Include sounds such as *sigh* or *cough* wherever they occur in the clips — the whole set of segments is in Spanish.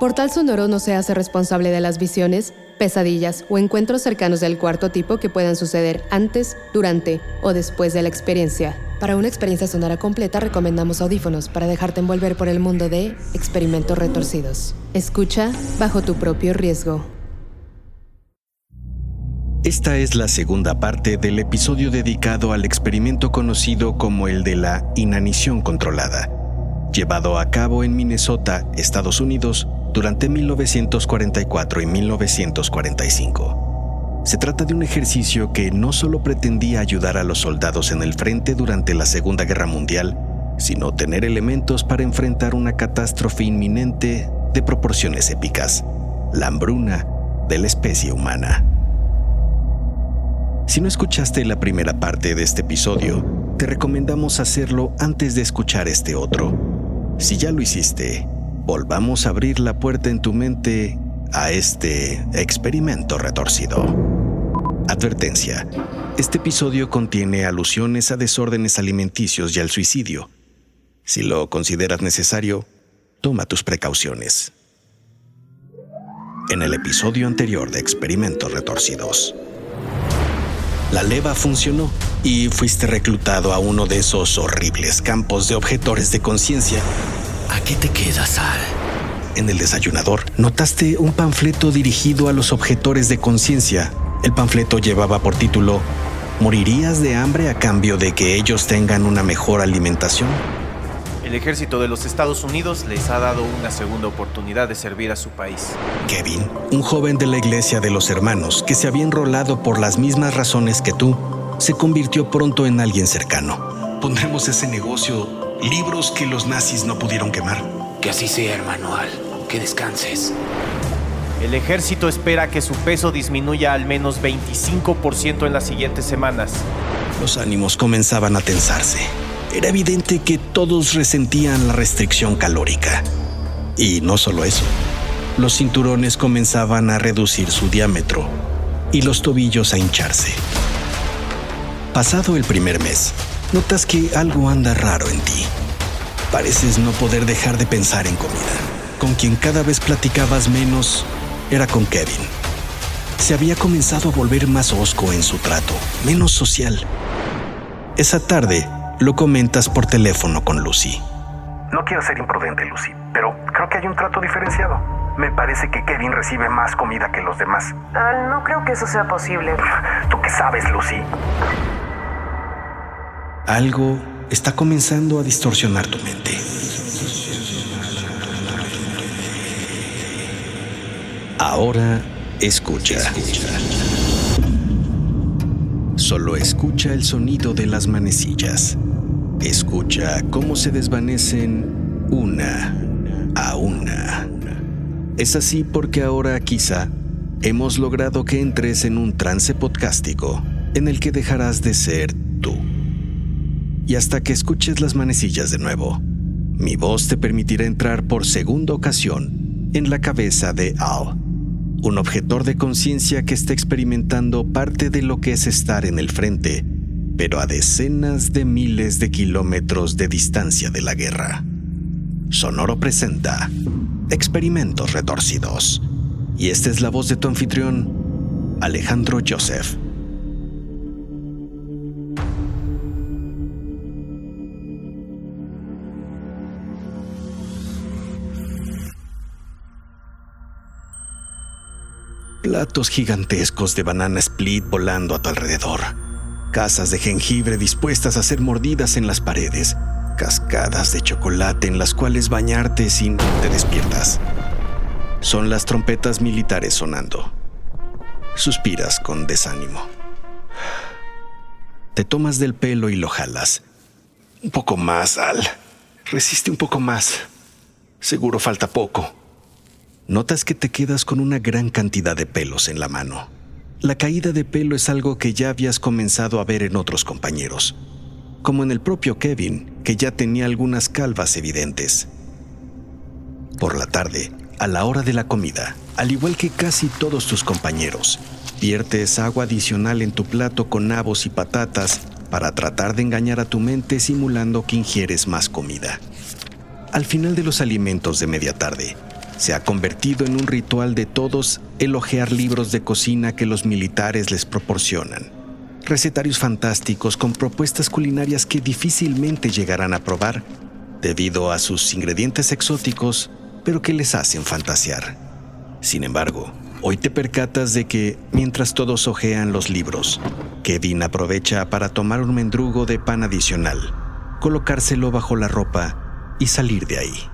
Portal Sonoro no se hace responsable de las visiones, pesadillas o encuentros cercanos del cuarto tipo que puedan suceder antes, durante o después de la experiencia. Para una experiencia sonora completa recomendamos audífonos para dejarte envolver por el mundo de experimentos retorcidos. Escucha bajo tu propio riesgo. Esta es la segunda parte del episodio dedicado al experimento conocido como el de la inanición controlada, llevado a cabo en Minnesota, Estados Unidos, durante 1944 y 1945. Se trata de un ejercicio que no solo pretendía ayudar a los soldados en el frente durante la Segunda Guerra Mundial, sino tener elementos para enfrentar una catástrofe inminente de proporciones épicas, la hambruna de la especie humana. Si no escuchaste la primera parte de este episodio, te recomendamos hacerlo antes de escuchar este otro. Si ya lo hiciste, volvamos a abrir la puerta en tu mente a este experimento retorcido. Advertencia. Este episodio contiene alusiones a desórdenes alimenticios y al suicidio. Si lo consideras necesario, toma tus precauciones. En el episodio anterior de Experimentos Retorcidos. La leva funcionó y fuiste reclutado a uno de esos horribles campos de objetores de conciencia Aquí te quedas, Al. En el desayunador notaste un panfleto dirigido a los objetores de conciencia. El panfleto llevaba por título ¿Morirías de hambre a cambio de que ellos tengan una mejor alimentación? El ejército de los Estados Unidos les ha dado una segunda oportunidad de servir a su país. Kevin, un joven de la iglesia de los hermanos que se había enrolado por las mismas razones que tú, se convirtió pronto en alguien cercano. Pondremos ese negocio libros que los nazis no pudieron quemar. Que así sea, hermano Al. Que descanses. El ejército espera que su peso disminuya al menos 25% en las siguientes semanas. Los ánimos comenzaban a tensarse. Era evidente que todos resentían la restricción calórica. Y no solo eso. Los cinturones comenzaban a reducir su diámetro y los tobillos a hincharse. Pasado el primer mes, notas que algo anda raro en ti. Pareces no poder dejar de pensar en comida. Con quien cada vez platicabas menos era con Kevin. Se había comenzado a volver más osco en su trato, menos social. Esa tarde lo comentas por teléfono con Lucy. No quiero ser imprudente, Lucy, pero creo que hay un trato diferenciado. Me parece que Kevin recibe más comida que los demás. Ah, no creo que eso sea posible. ¿Tú qué sabes, Lucy? Algo está comenzando a distorsionar tu mente. Ahora escucha. Solo escucha el sonido de las manecillas. Escucha cómo se desvanecen una a una. Es así porque ahora quizá hemos logrado que entres en un trance podcástico en el que dejarás de ser tú y hasta que escuches las manecillas de nuevo, mi voz te permitirá entrar por segunda ocasión en la cabeza de Al, un objetor de conciencia que está experimentando parte de lo que es estar en el frente, pero a decenas de miles de kilómetros de distancia de la guerra. Sonoro presenta Experimentos Retorcidos. Y esta es la voz de tu anfitrión, Alejandro Joseph. Platos gigantescos de banana split volando a tu alrededor, casas de jengibre dispuestas a ser mordidas en las paredes, cascadas de chocolate en las cuales bañarte sin te despiertas. Son las trompetas militares sonando. Suspiras con desánimo. Te tomas del pelo y lo jalas. Un poco más, Al. Resiste un poco más. Seguro falta poco. Notas que te quedas con una gran cantidad de pelos en la mano. La caída de pelo es algo que ya habías comenzado a ver en otros compañeros, como en el propio Kevin, que ya tenía algunas calvas evidentes. Por la tarde, a la hora de la comida, al igual que casi todos tus compañeros, viertes agua adicional en tu plato con nabos y patatas para tratar de engañar a tu mente simulando que ingieres más comida. Al final de los alimentos de media tarde, se ha convertido en un ritual de todos elogiar libros de cocina que los militares les proporcionan. Recetarios fantásticos con propuestas culinarias que difícilmente llegarán a probar debido a sus ingredientes exóticos, pero que les hacen fantasear. Sin embargo, hoy te percatas de que, mientras todos ojean los libros, Kevin aprovecha para tomar un mendrugo de pan adicional, colocárselo bajo la ropa y salir de ahí.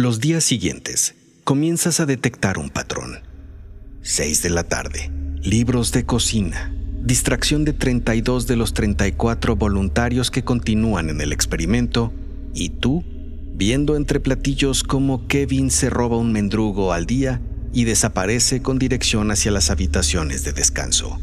Los días siguientes, comienzas a detectar un patrón. 6 de la tarde, libros de cocina, distracción de 32 de los 34 voluntarios que continúan en el experimento, y tú, viendo entre platillos cómo Kevin se roba un mendrugo al día y desaparece con dirección hacia las habitaciones de descanso.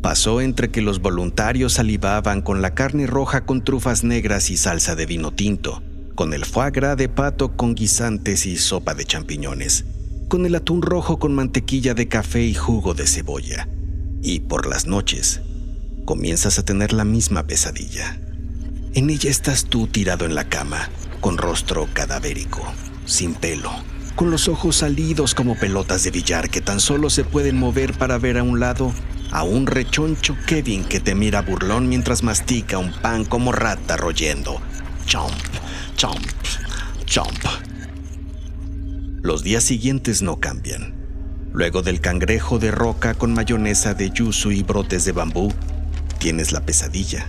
Pasó entre que los voluntarios salivaban con la carne roja con trufas negras y salsa de vino tinto, con el foie gras de pato con guisantes y sopa de champiñones, con el atún rojo con mantequilla de café y jugo de cebolla. Y por las noches, comienzas a tener la misma pesadilla. En ella estás tú tirado en la cama, con rostro cadavérico, sin pelo, con los ojos salidos como pelotas de billar que tan solo se pueden mover para ver a un lado a un rechoncho Kevin que te mira burlón mientras mastica un pan como rata royendo. Chomp, chomp, chomp. Los días siguientes no cambian. Luego del cangrejo de roca con mayonesa de yuzu y brotes de bambú, tienes la pesadilla.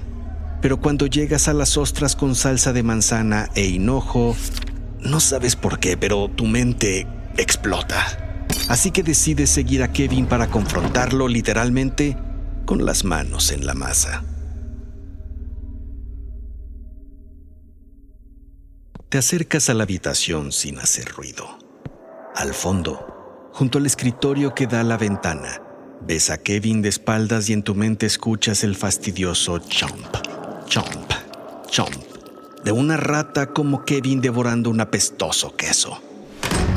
Pero cuando llegas a las ostras con salsa de manzana e hinojo, no sabes por qué, pero tu mente explota. Así que decides seguir a Kevin para confrontarlo literalmente con las manos en la masa. Te acercas a la habitación sin hacer ruido. Al fondo, junto al escritorio que da a la ventana, ves a Kevin de espaldas y en tu mente escuchas el fastidioso chomp, chomp, chomp de una rata como Kevin devorando un apestoso queso.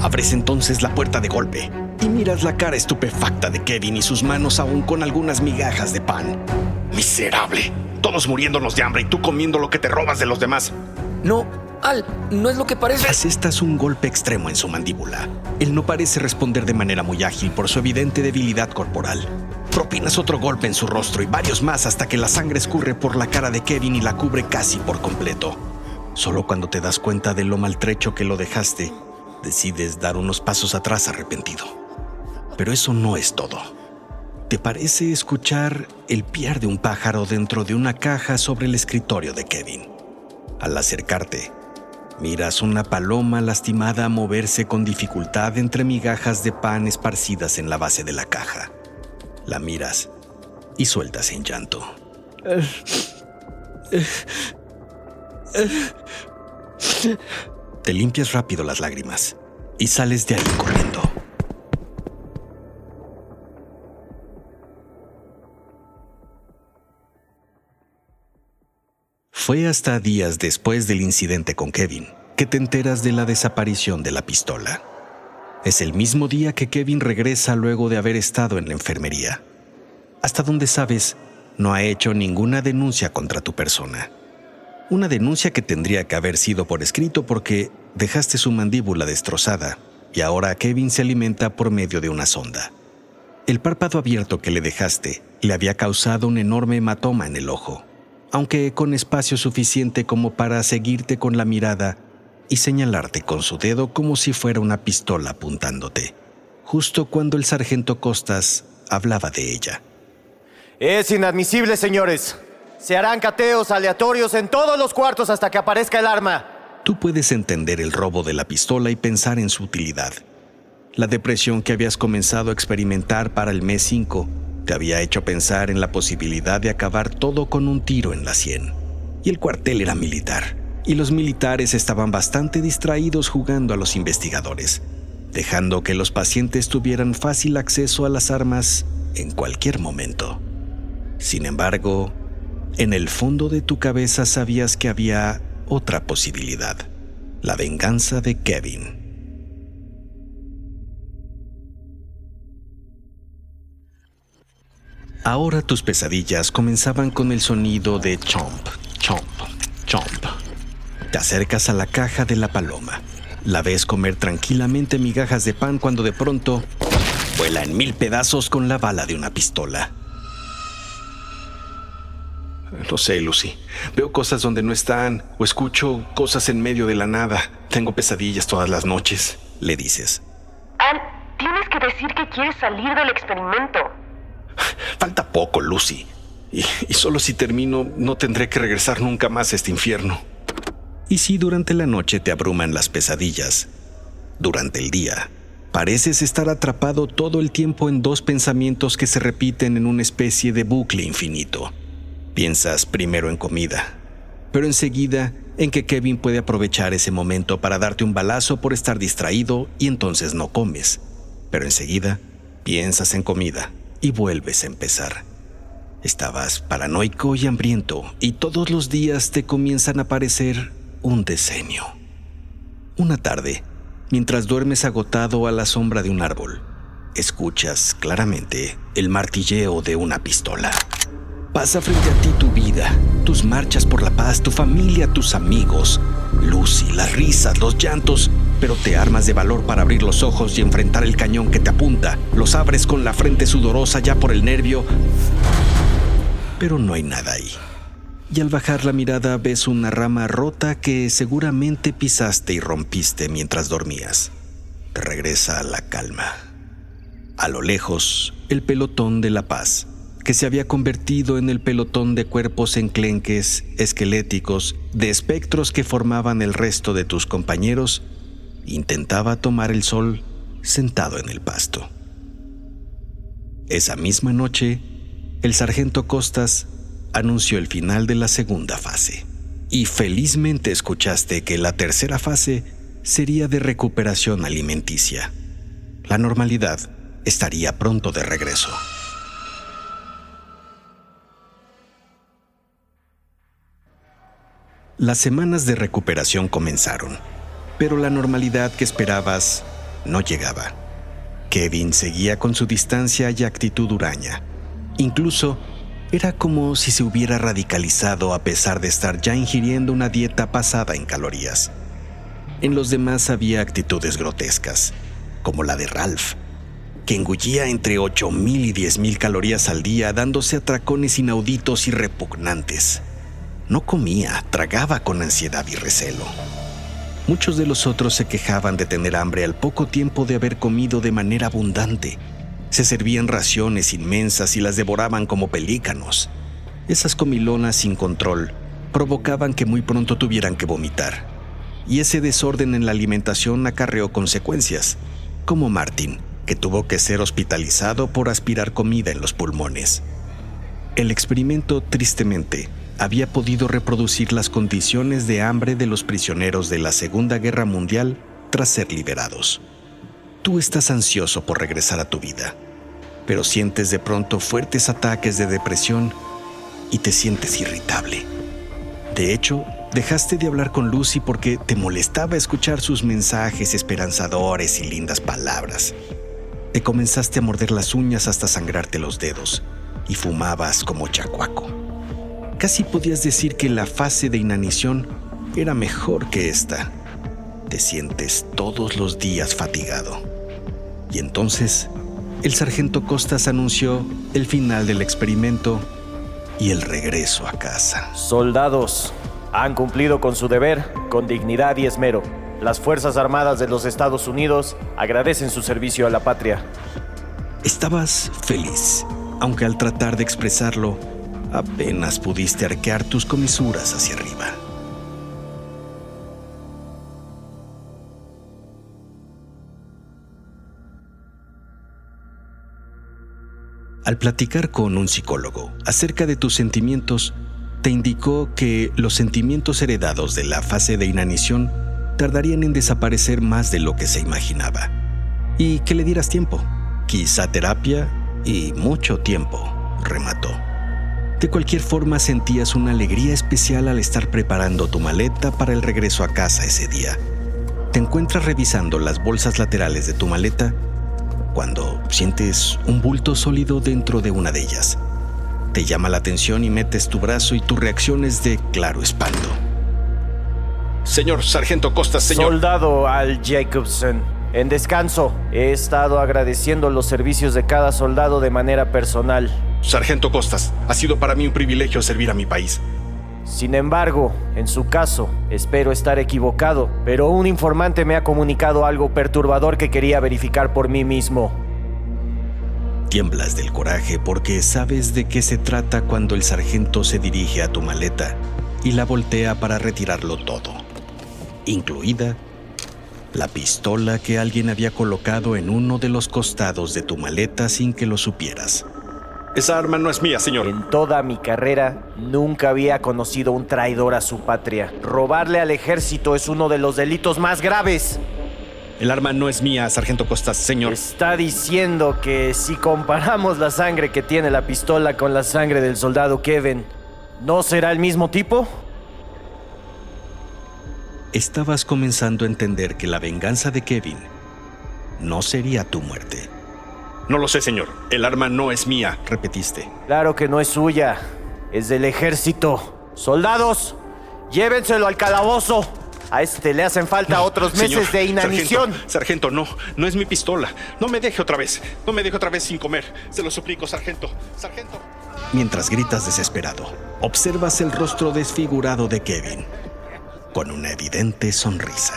Abres entonces la puerta de golpe y miras la cara estupefacta de Kevin y sus manos aún con algunas migajas de pan. Miserable, todos muriéndonos de hambre y tú comiendo lo que te robas de los demás. No, Al, no es lo que parece. Asestas un golpe extremo en su mandíbula. Él no parece responder de manera muy ágil por su evidente debilidad corporal. Propinas otro golpe en su rostro y varios más hasta que la sangre escurre por la cara de Kevin y la cubre casi por completo. Solo cuando te das cuenta de lo maltrecho que lo dejaste, decides dar unos pasos atrás arrepentido. Pero eso no es todo. Te parece escuchar el piar de un pájaro dentro de una caja sobre el escritorio de Kevin. Al acercarte, miras una paloma lastimada moverse con dificultad entre migajas de pan esparcidas en la base de la caja. La miras y sueltas en llanto. Te limpias rápido las lágrimas y sales de ahí corriendo. Fue hasta días después del incidente con Kevin que te enteras de la desaparición de la pistola. Es el mismo día que Kevin regresa luego de haber estado en la enfermería. Hasta donde sabes, no ha hecho ninguna denuncia contra tu persona. Una denuncia que tendría que haber sido por escrito porque dejaste su mandíbula destrozada y ahora Kevin se alimenta por medio de una sonda. El párpado abierto que le dejaste le había causado un enorme hematoma en el ojo, aunque con espacio suficiente como para seguirte con la mirada y señalarte con su dedo como si fuera una pistola apuntándote, justo cuando el sargento Costas hablaba de ella. Es inadmisible, señores. Se harán cateos aleatorios en todos los cuartos hasta que aparezca el arma. Tú puedes entender el robo de la pistola y pensar en su utilidad. La depresión que habías comenzado a experimentar para el mes 5 te había hecho pensar en la posibilidad de acabar todo con un tiro en la sien. Y el cuartel era militar, y los militares estaban bastante distraídos jugando a los investigadores, dejando que los pacientes tuvieran fácil acceso a las armas en cualquier momento. Sin embargo, en el fondo de tu cabeza sabías que había otra posibilidad, la venganza de Kevin. Ahora tus pesadillas comenzaban con el sonido de chomp, chomp, chomp. Te acercas a la caja de la paloma. La ves comer tranquilamente migajas de pan cuando de pronto vuela en mil pedazos con la bala de una pistola. No sé, Lucy. Veo cosas donde no están o escucho cosas en medio de la nada. Tengo pesadillas todas las noches, le dices. Al, tienes que decir que quieres salir del experimento. *laughs* Falta poco, Lucy. Y, solo si termino, no tendré que regresar nunca más a este infierno. Y si durante la noche te abruman las pesadillas, durante el día, pareces estar atrapado todo el tiempo en dos pensamientos que se repiten en una especie de bucle infinito. Piensas primero en comida, pero enseguida en que Kevin puede aprovechar ese momento para darte un balazo por estar distraído y entonces no comes. Pero enseguida piensas en comida y vuelves a empezar. Estabas paranoico y hambriento y todos los días te comienzan a aparecer un diseño. Una tarde, mientras duermes agotado a la sombra de un árbol, escuchas claramente el martilleo de una pistola. Pasa frente a ti tu vida, tus marchas por la paz, tu familia, tus amigos, Lucy, las risas, los llantos, pero te armas de valor para abrir los ojos y enfrentar el cañón que te apunta. Los abres con la frente sudorosa ya por el nervio, pero no hay nada ahí. Y al bajar la mirada ves una rama rota que seguramente pisaste y rompiste mientras dormías. Regresa a la calma. A lo lejos, el pelotón de la paz que se había convertido en el pelotón de cuerpos enclenques, esqueléticos, de espectros que formaban el resto de tus compañeros, intentaba tomar el sol sentado en el pasto. Esa misma noche, el sargento Costas anunció el final de la segunda fase, y felizmente escuchaste que la tercera fase sería de recuperación alimenticia. La normalidad estaría pronto de regreso. Las semanas de recuperación comenzaron, pero la normalidad que esperabas no llegaba. Kevin seguía con su distancia y actitud huraña. Incluso era como si se hubiera radicalizado a pesar de estar ya ingiriendo una dieta pasada en calorías. En los demás había actitudes grotescas, como la de Ralph, que engullía entre 8.000 y 10.000 calorías al día dándose atracones inauditos y repugnantes. No comía, tragaba con ansiedad y recelo. Muchos de los otros se quejaban de tener hambre al poco tiempo de haber comido de manera abundante. Se servían raciones inmensas y las devoraban como pelícanos. Esas comilonas sin control provocaban que muy pronto tuvieran que vomitar. Y ese desorden en la alimentación acarreó consecuencias, como Martin, que tuvo que ser hospitalizado por aspirar comida en los pulmones. El experimento, tristemente, había podido reproducir las condiciones de hambre de los prisioneros de la Segunda Guerra Mundial tras ser liberados. Tú estás ansioso por regresar a tu vida, pero sientes de pronto fuertes ataques de depresión y te sientes irritable. De hecho, dejaste de hablar con Lucy porque te molestaba escuchar sus mensajes esperanzadores y lindas palabras. Te comenzaste a morder las uñas hasta sangrarte los dedos y fumabas como chacuaco. Casi podías decir que la fase de inanición era mejor que esta. Te sientes todos los días fatigado. Y entonces, el sargento Costas anunció el final del experimento y el regreso a casa. Soldados, han cumplido con su deber con dignidad y esmero. Las Fuerzas Armadas de los Estados Unidos agradecen su servicio a la patria. Estabas feliz, aunque al tratar de expresarlo, apenas pudiste arquear tus comisuras hacia arriba. Al platicar con un psicólogo acerca de tus sentimientos, te indicó que los sentimientos heredados de la fase de inanición tardarían en desaparecer más de lo que se imaginaba, y que le dieras tiempo, quizá terapia y mucho tiempo, remató. De cualquier forma sentías una alegría especial al estar preparando tu maleta para el regreso a casa ese día. Te encuentras revisando las bolsas laterales de tu maleta cuando sientes un bulto sólido dentro de una de ellas. Te llama la atención y metes tu brazo y tu reacción es de claro espanto. Señor Sargento Costas, señor. Soldado Al Jacobson. En descanso, he estado agradeciendo los servicios de cada soldado de manera personal. Sargento Costas, ha sido para mí un privilegio servir a mi país. Sin embargo, en su caso, espero estar equivocado, pero un informante me ha comunicado algo perturbador que quería verificar por mí mismo. Tiemblas del coraje porque sabes de qué se trata cuando el sargento se dirige a tu maleta y la voltea para retirarlo todo, incluida la pistola que alguien había colocado en uno de los costados de tu maleta sin que lo supieras. Esa arma no es mía, señor. En toda mi carrera nunca había conocido un traidor a su patria. Robarle al ejército es uno de los delitos más graves. El arma no es mía, sargento Costas, señor. Está diciendo que si comparamos la sangre que tiene la pistola con la sangre del soldado Kevin, ¿no será el mismo tipo? Estabas comenzando a entender que la venganza de Kevin no sería tu muerte. No lo sé, señor. El arma no es mía, repetiste. Claro que no es suya. Es del ejército. Soldados, llévenselo al calabozo. A este le hacen falta otros meses de inanición. Sargento, sargento, no, no es mi pistola. No me deje otra vez. No me deje otra vez sin comer. Se lo suplico, sargento. Sargento. Mientras gritas desesperado, observas el rostro desfigurado de Kevin, con una evidente sonrisa.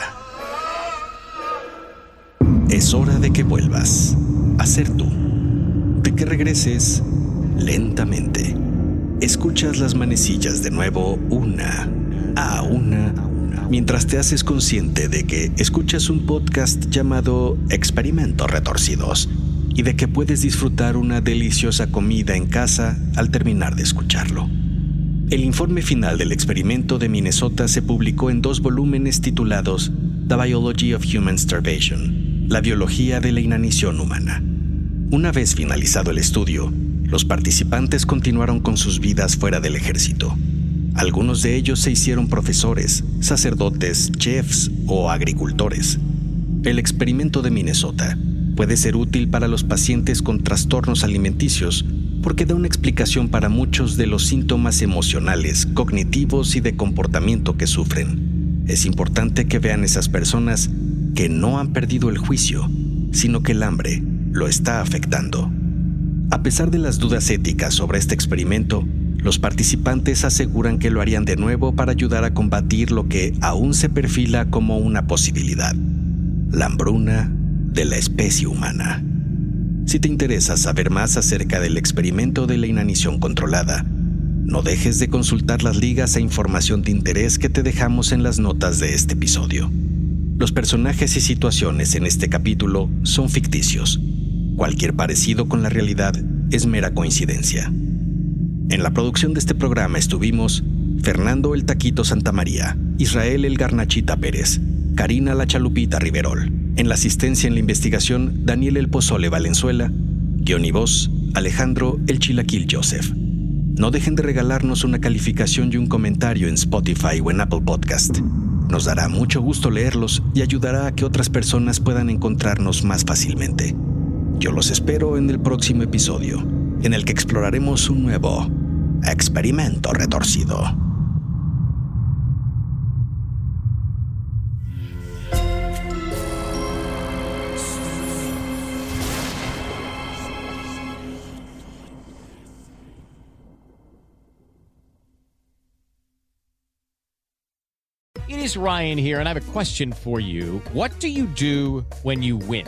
Es hora de que vuelvas a ser tú, de que regreses lentamente. Escuchas las manecillas de nuevo una a una mientras te haces consciente de que escuchas un podcast llamado Experimentos Retorcidos y de que puedes disfrutar una deliciosa comida en casa al terminar de escucharlo. El informe final del experimento de Minnesota se publicó en dos volúmenes titulados The Biology of Human Starvation, la biología de la inanición humana. Una vez finalizado el estudio, los participantes continuaron con sus vidas fuera del ejército. Algunos de ellos se hicieron profesores, sacerdotes, chefs o agricultores. El experimento de Minnesota puede ser útil para los pacientes con trastornos alimenticios porque da una explicación para muchos de los síntomas emocionales, cognitivos y de comportamiento que sufren. Es importante que vean esas personas que no han perdido el juicio, sino que el hambre lo está afectando. A pesar de las dudas éticas sobre este experimento, los participantes aseguran que lo harían de nuevo para ayudar a combatir lo que aún se perfila como una posibilidad, la hambruna de la especie humana. Si te interesa saber más acerca del experimento de la inanición controlada, no dejes de consultar las ligas e información de interés que te dejamos en las notas de este episodio. Los personajes y situaciones en este capítulo son ficticios. Cualquier parecido con la realidad es mera coincidencia. En la producción de este programa estuvimos Fernando el Taquito Santamaría, Israel el Garnachita Pérez, Karina la Chalupita Riverol. En la asistencia en la investigación, Daniel el Pozole Valenzuela. Guión y Alejandro el Chilaquil Joseph. No dejen de regalarnos una calificación y un comentario en Spotify o en Apple Podcast. Nos dará mucho gusto leerlos y ayudará a que otras personas puedan encontrarnos más fácilmente. Yo los espero en el próximo episodio, en el que exploraremos un nuevo experimento retorcido. It is Ryan here, and I have a question for you. What do you do when you win?